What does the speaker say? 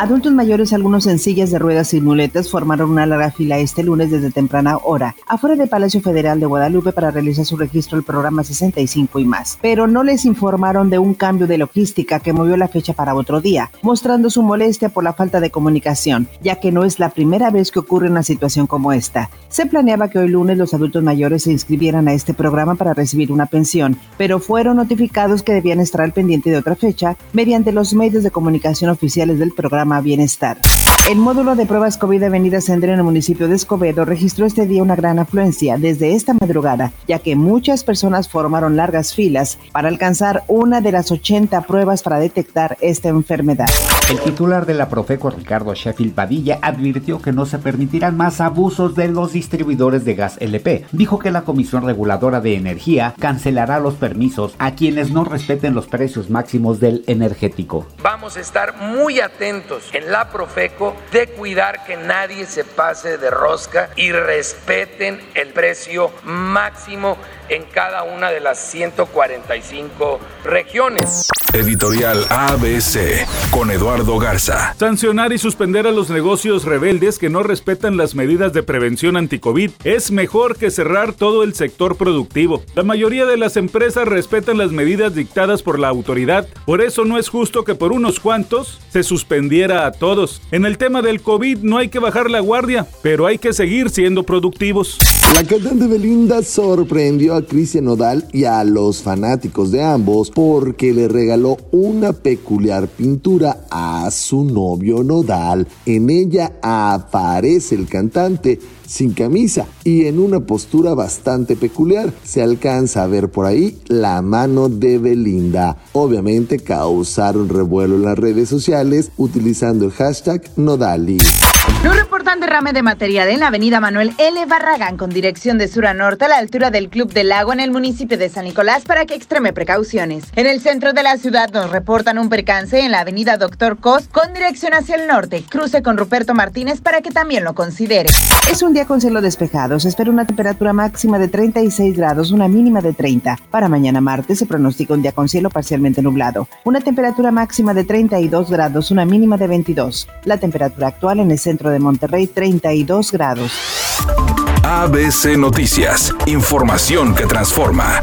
Adultos mayores, algunos en sillas de ruedas y muletas, formaron una larga fila este lunes desde temprana hora, afuera del Palacio Federal de Guadalupe para realizar su registro al programa 65 y más. Pero no les informaron de un cambio de logística que movió la fecha para otro día, mostrando su molestia por la falta de comunicación, ya que no es la primera vez que ocurre una situación como esta. Se planeaba que hoy lunes los adultos mayores se inscribieran a este programa para recibir una pensión, pero fueron notificados que debían estar al pendiente de otra fecha mediante los medios de comunicación oficiales del programa Bienestar. El módulo de pruebas COVID Avenida Sendero en el municipio de Escobedo registró este día una gran afluencia desde esta madrugada, ya que muchas personas formaron largas filas para alcanzar una de las 80 pruebas para detectar esta enfermedad. El titular de la Profeco, Ricardo Sheffield Padilla, advirtió que no se permitirán más abusos de los distribuidores de gas LP. Dijo que la Comisión Reguladora de Energía cancelará los permisos a quienes no respeten los precios máximos del energético. Vamos a estar muy atentos en la Profeco de cuidar que nadie se pase de rosca y respeten el precio máximo en cada una de las 145 regiones. Editorial ABC con Eduardo Garza. Sancionar y suspender a los negocios rebeldes que no respetan las medidas de prevención anti-COVID es mejor que cerrar todo el sector productivo. La mayoría de las empresas respetan las medidas dictadas por la autoridad, por eso no es justo que por unos cuantos se suspendiera a todos. En el tema del COVID no hay que bajar la guardia, pero hay que seguir siendo productivos. La cantante Belinda sorprendió a Cristian Nodal y a los fanáticos de ambos porque le regaló una peculiar pintura a su novio Nodal. En ella aparece el cantante sin camisa y en una postura bastante peculiar. Se alcanza a ver por ahí la mano de Belinda. Obviamente causaron revuelo en las redes sociales utilizando el hashtag Nodali. Nos reportan derrame de material en la avenida Manuel L. Barragán con dirección de sur a norte a la altura del Club del Lago en el municipio de San Nicolás para que extreme precauciones. En el centro de la ciudad nos reportan un percance en la avenida Doctor Cos con dirección hacia el norte, cruce con Ruperto Martínez para que también lo considere. Es un día con cielo despejado, se espera una temperatura máxima de 36 grados, una mínima de 30. Para mañana martes se pronostica un día con cielo parcialmente nublado, una temperatura máxima de 32 grados, una mínima de 22. La temperatura actual en el centro de Monterrey 32 grados. ABC Noticias, información que transforma.